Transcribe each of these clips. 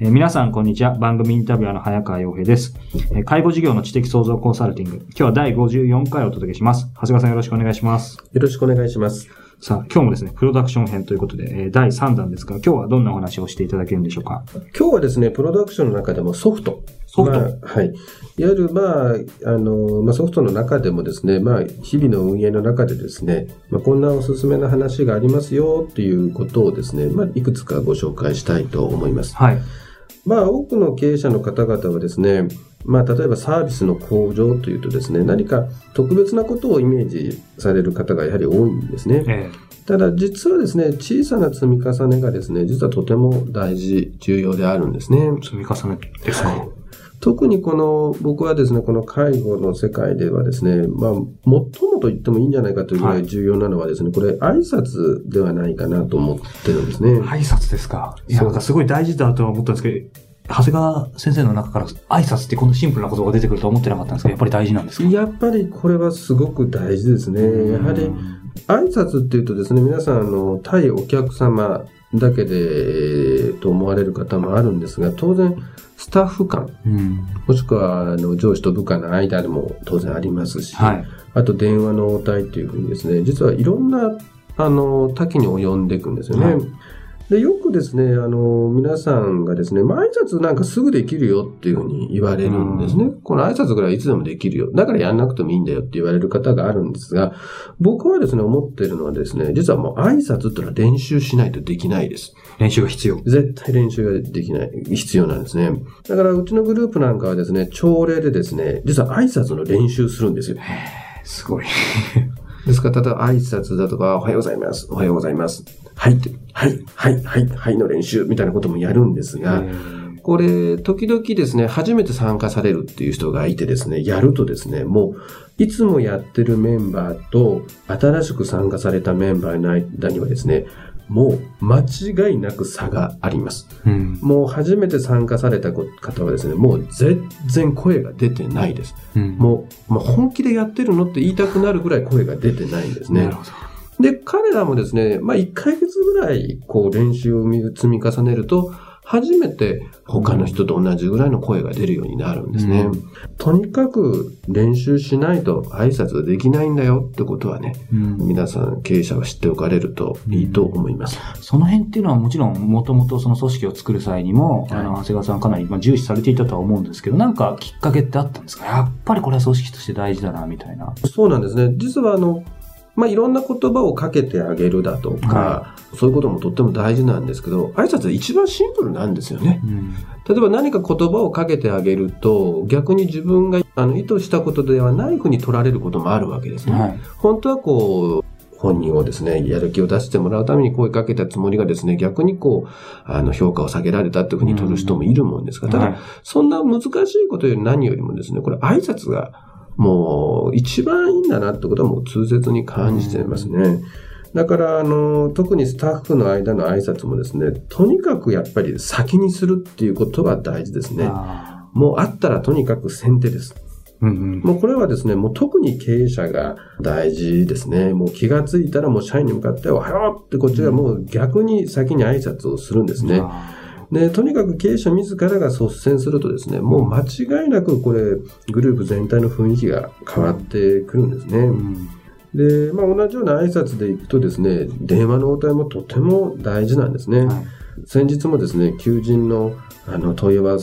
えー、皆さん、こんにちは。番組インタビュアーの早川洋平です、えー、介護事業の知的創造コンサルティング。今日は第54回をお届けします。長谷川さんよろしくお願いします。よろしくお願いします。さあ、今日もですね、プロダクション編ということで、えー、第3弾ですが、今日はどんなお話をしていただけるんでしょうか？今日はですね、プロダクションの中でもソフト。ソフト、まあ、はい。いわゆる、まあ、あの、まあ、ソフトの中でもですね、まあ、日々の運営の中でですね、まあ、こんなおすすめの話がありますよっていうことをですね、まあ、いくつかご紹介したいと思います。はい。まあ、多くの経営者の方々はですね、まあ、例えばサービスの向上というとですね、何か特別なことをイメージされる方がやはり多いんですね。ええ、ただ、実はですね、小さな積み重ねがですね、実はとても大事、重要であるんですね。積み重ねですか、はい特にこの、僕はですね、この介護の世界ではですね、まあ、最もと言ってもいいんじゃないかというぐらい重要なのはですね、はい、これ、挨拶ではないかなと思ってるんですね。挨拶ですか。いや、すごい大事だとは思ったんですけど、長谷川先生の中から挨拶ってこんなシンプルなことが出てくるとは思ってなかったんですけど、やっぱり大事なんですか？やっぱりこれはすごく大事ですね。やはり、挨拶っていうとですね、皆さん、あの、対お客様だけで、と思われる方もあるんですが、当然、スタッフ間、うん、もしくはあの上司と部下の間でも当然ありますし、はい、あと電話の応対っていうふうにですね、実はいろんなあの多岐に及んでいくんですよね。はいで、よくですね、あの、皆さんがですね、まあ、挨拶なんかすぐできるよっていうふうに言われるんですね。うん、この挨拶ぐらいいつでもできるよ。だからやんなくてもいいんだよって言われる方があるんですが、僕はですね、思ってるのはですね、実はもう挨拶っていうのは練習しないとできないです。練習が必要。絶対練習ができない、必要なんですね。だから、うちのグループなんかはですね、朝礼でですね、実は挨拶の練習するんですよ。すごい。ですから、例えば挨拶だとか、おはようございます。おはようございます。はい、はい、はい、はい、はいの練習みたいなこともやるんですが、これ、時々ですね、初めて参加されるっていう人がいてですね、やるとですね、もう、いつもやってるメンバーと、新しく参加されたメンバーの間にはですね、もう間違いなく差があります。うん、もう初めて参加された方はですね、もう全然声が出てないです。うん、もう、まあ、本気でやってるのって言いたくなるぐらい声が出てないんですね。なるほど。で、彼らもですね、まあ、1ヶ月ぐらい、こう、練習を積み重ねると、初めて他の人と同じぐらいの声が出るようになるんですね。うん、とにかく練習しないと挨拶できないんだよってことはね、うん、皆さん経営者は知っておかれるといいと思います。うん、その辺っていうのはもちろんもともとその組織を作る際にも、はい、あの、長谷川さんかなり重視されていたとは思うんですけど、なんかきっかけってあったんですか？やっぱりこれは組織として大事だな、みたいな。そうなんですね。実はあの、まあ、いろんな言葉をかけてあげるだとか、はい、そういうこともとっても大事なんですけど、挨拶は一番シンプルなんですよね。うん、例えば何か言葉をかけてあげると、逆に自分があの意図したことではないふうに取られることもあるわけですね。はい、本当はこう、本人をですね、やる気を出してもらうために声かけたつもりがですね、逆にこう、あの、評価を下げられたっていうふうに取る人もいるもんですが、ただ、そんな難しいことより何よりもですね、これ挨拶がもう一番いいんだなってことはもう痛切に感じていますね。だから、あの、特にスタッフの間の挨拶もですね、とにかくやっぱり先にするっていうことは大事ですね。もうあったらとにかく先手です。うんうん、もうこれはですね、もう特に経営者が大事ですね。もう気がついたらもう社員に向かっておはようってこっちがもう逆に先に挨拶をするんですね。で、とにかく経営者自らが率先するとですね、もう間違いなくこれ、グループ全体の雰囲気が変わってくるんですね。うんで、まあ、同じような挨拶でいくとですね、電話の応対もとても大事なんですね。はい、先日もですね、求人のあの問い合わ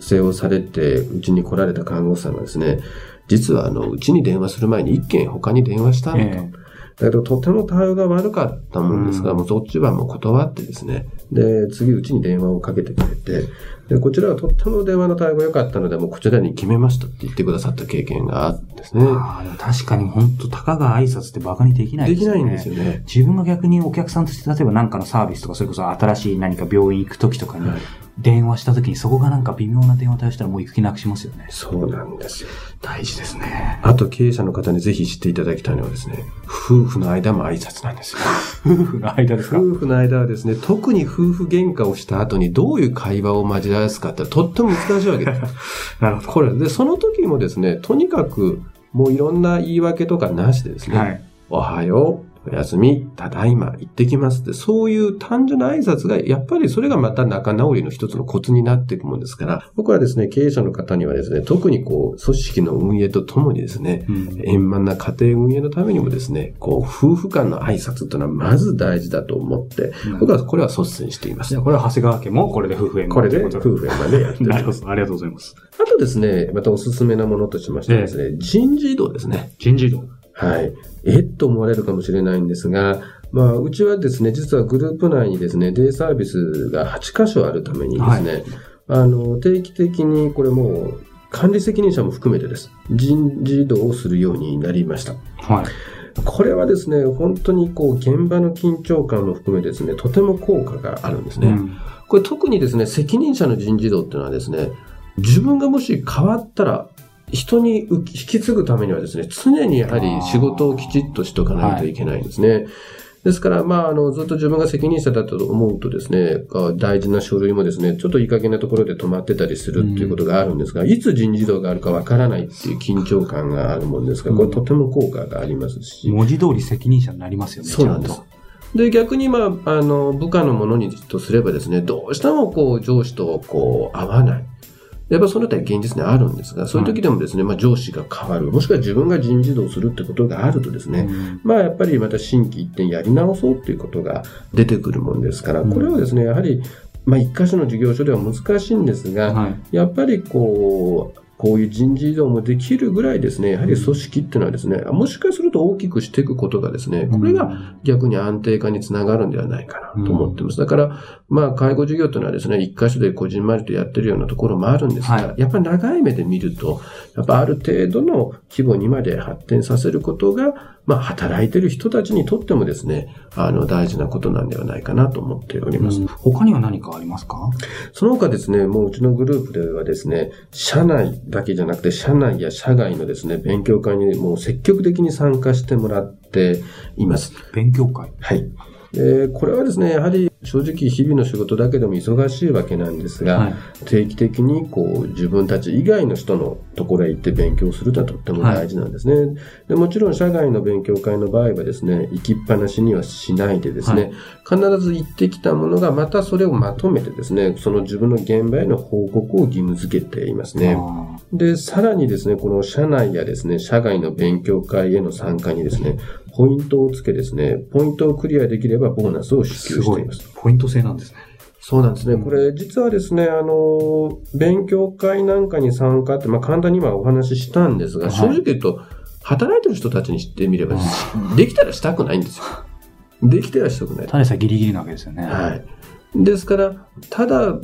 せをされて、うちに来られた看護師さんがですね、実はあの、うちに電話する前に一件他に電話したんだと。えーだけど、とても対応が悪かったもんですから、うんもうそっちはもう断ってですね。で、次うちに電話をかけてくれて、で、こちらはとっても電話の対応が良かったので、もうこちらに決めましたって言ってくださった経験があるんですね。ああ、でも確かに本当たかが挨拶ってバカにできないでですよね。きないんですよね。自分が逆にお客さんとして、例えば何かのサービスとか、それこそ新しい何か病院行く時とかに、電話した時にそこがなんか微妙な電話対応したらもう行く気なくしますよね。そうなんですよ。大事ですね。あと経営者の方にぜひ知っていただきたいのはですね、夫婦の間も挨拶なんですよ。夫婦の間ですか？夫婦の間はですね、特に夫婦喧嘩をした後にどういう会話を交わすかってとっても難しいわけです。なるほこれ、で、その時もですね、とにかくもういろんな言い訳とかなしでですね、はい。おはよう、おやすみ、ただいま、行ってきますって、そういう単純な挨拶が、やっぱりそれがまた仲直りの一つのコツになっていくもんですから、僕はですね、経営者の方にはですね、特にこう、組織の運営とともにですね、うん円満な家庭運営のためにもですね、こう、夫婦間の挨拶というのはまず大事だと思って、僕はこれは率先しています。これは長谷川家もこれで夫婦円満これで夫婦円満でやってます。ありがとうございます。あとですね、またおすすめなものとしましてですね、人事異動ですね。人事異動。はい。え？っと思われるかもしれないんですが、まあ、うちはですね、実はグループ内にですね、デイサービスが8箇所あるためにですね、あの、定期的にこれもう、管理責任者も含めてです。人事異動をするようになりました。はい。これはですね、本当にこう、現場の緊張感も含めてですね、とても効果があるんですね。うんこれ特にですね、責任者の人事異動っていうのはですね、自分がもし変わったら、人に引き継ぐためにはですね、常にやはり仕事をきちっとしとかないといけないんですね。ですから、まあ、あの、ずっと自分が責任者だったと思うとですね、あ大事な書類もですね、ちょっといい加減なところで止まってたりするっていうことがあるんですが、いつ人事異動があるかわからないっていう緊張感があるもんですから、これとても効果がありますし、文字通り責任者になりますよね。そうなんです。で、逆に、まあ、あの、部下の者にとすればですね、どうしてもこう、上司とこう、合わない。やっぱそのあたり現実にあるんですが、そういう時でもですね、まあ上司が変わる、もしくは自分が人事異動するってことがあるとですね、うん。まあやっぱりまた新規一点やり直そうっていうことが出てくるもんですから、うん。これはですね、やはり、まあ一箇所の事業所では難しいんですが、はい。やっぱりこう、こういう人事異動もできるぐらいですね、やはり組織っていうのはですね、もしかすると大きくしていくことがですね、これが逆に安定化につながるんではないかなと思ってます。だから、まあ、介護事業というのはですね、一箇所でこじんまりとやってるようなところもあるんですが、はやっぱり長い目で見ると、やっぱある程度の規模にまで発展させることが、まあ、働いてる人たちにとってもですね、あの、大事なことなんではないかなと思っております。うん他には何かありますか？その他ですね、もううちのグループではですね、社内だけじゃなくて、社内や社外のですね、勉強会にもう積極的に参加してもらっています。勉強会？はい。でこれはですね、やはり正直日々の仕事だけでも忙しいわけなんですが、はい。定期的にこう自分たち以外の人のところへ行って勉強するのはとっても大事なんですね。でもちろん社外の勉強会の場合はですね、行きっぱなしにはしないでですね、必ず行ってきたものがまたそれをまとめてですね、その自分の現場への報告を義務付けていますね。あで、さらにですね、この社内やですね、社外の勉強会への参加にですね、ポイントをつけですね、ポイントをクリアできればボーナスを支給しています。。ポイント制なんですね。そうなんですね。これ、実はですね、あの、勉強会なんかに参加って、まあ簡単に今お話ししたんですが、はい正直言うと、働いてる人たちにしてみれば、できたらしたくないんですよ。できてはしたくない。ただでさえギリギリなわけですよね。はい。ですから、ただ、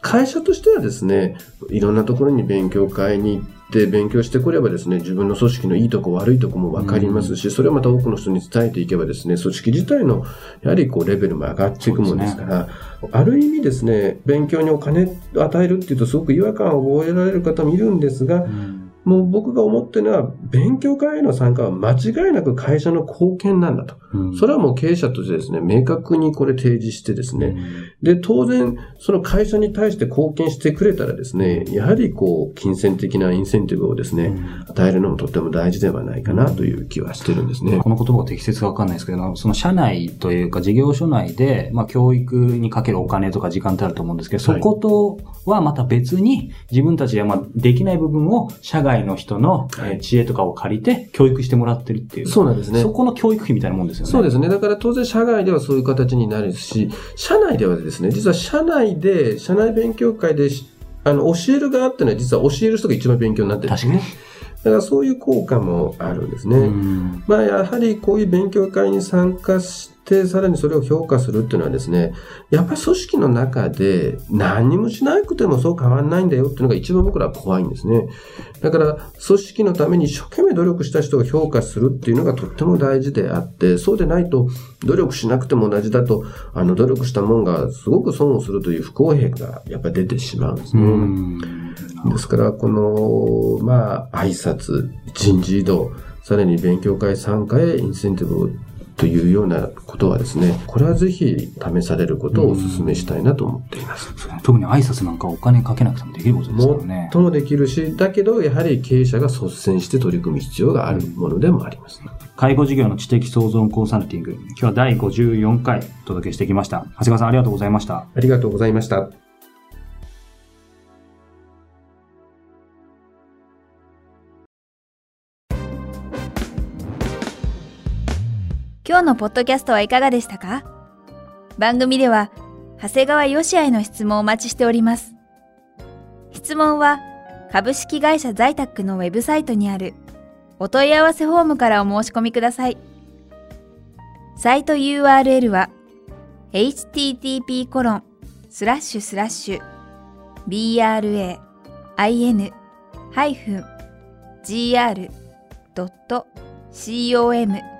会社としてはですね、いろんなところに勉強会に行って勉強してくればですね、自分の組織のいいとこ悪いとこも分かりますし、それをまた多くの人に伝えていけばですね、組織自体のやはりこうレベルも上がっていくもんですから、ある意味ですね、勉強にお金を与えるっていうとすごく違和感を覚えられる方もいるんですが、うんもう僕が思ってるのは、勉強会への参加は間違いなく会社の貢献なんだと。うん。それはもう経営者としてですね、明確にこれ提示してですね、で、当然、その会社に対して貢献してくれたらですね、やはりこう、金銭的なインセンティブをですね、与えるのもとっても大事ではないかなという気はしてるんですね。この言葉が適切かわかんないですけど、その社内というか事業所内で、まあ教育にかけるお金とか時間ってあると思うんですけど、そはい。ことはまた別に自分たちではまあできない部分を社外の人の知恵とかを借りて教育してもらってるっていう。そうなんですねそ。この教育費みたいなもんですよね。そうですね。だから当然社外ではそういう形になるし、社内ではですね、実は社内で、社内勉強会でし、あの、教える側っていうのは実は教える人が一番勉強になってるんですね。だからそういう効果もあるんですね。まあやはりこういう勉強会に参加して、さらにそれを評価するっていうのはですね、やっぱり組織の中で何にもしなくてもそう変わんないんだよっていうのが一番僕らは怖いんですね。だから組織のために一生懸命努力した人を評価するっていうのがとっても大事であって、そうでないと努力しなくても同じだと、あの努力したもんがすごく損をするという不公平がやっぱり出てしまうんですね。ですから、この、まあ、挨拶、人事異動、さらに勉強会参加へインセンティブというようなことはですね、これはぜひ試されることをお勧めしたいなと思っています。特に挨拶なんかお金かけなくてもできることですからね。ともできるし、だけど、やはり経営者が率先して取り組む必要があるものでもあります。介護事業の知的創造コンサルティング。今日は第54回お届けしてきました。長谷川さんありがとうございました。ありがとうございました。今日のポッドキャストはいかがでしたか？番組では、長谷川よしあへの質問をお待ちしております。質問は、株式会社在宅のウェブサイトにあるお問い合わせフォームからお申し込みください。サイト URL は http コロンスラッシュスラッシュ bra-in-gr.com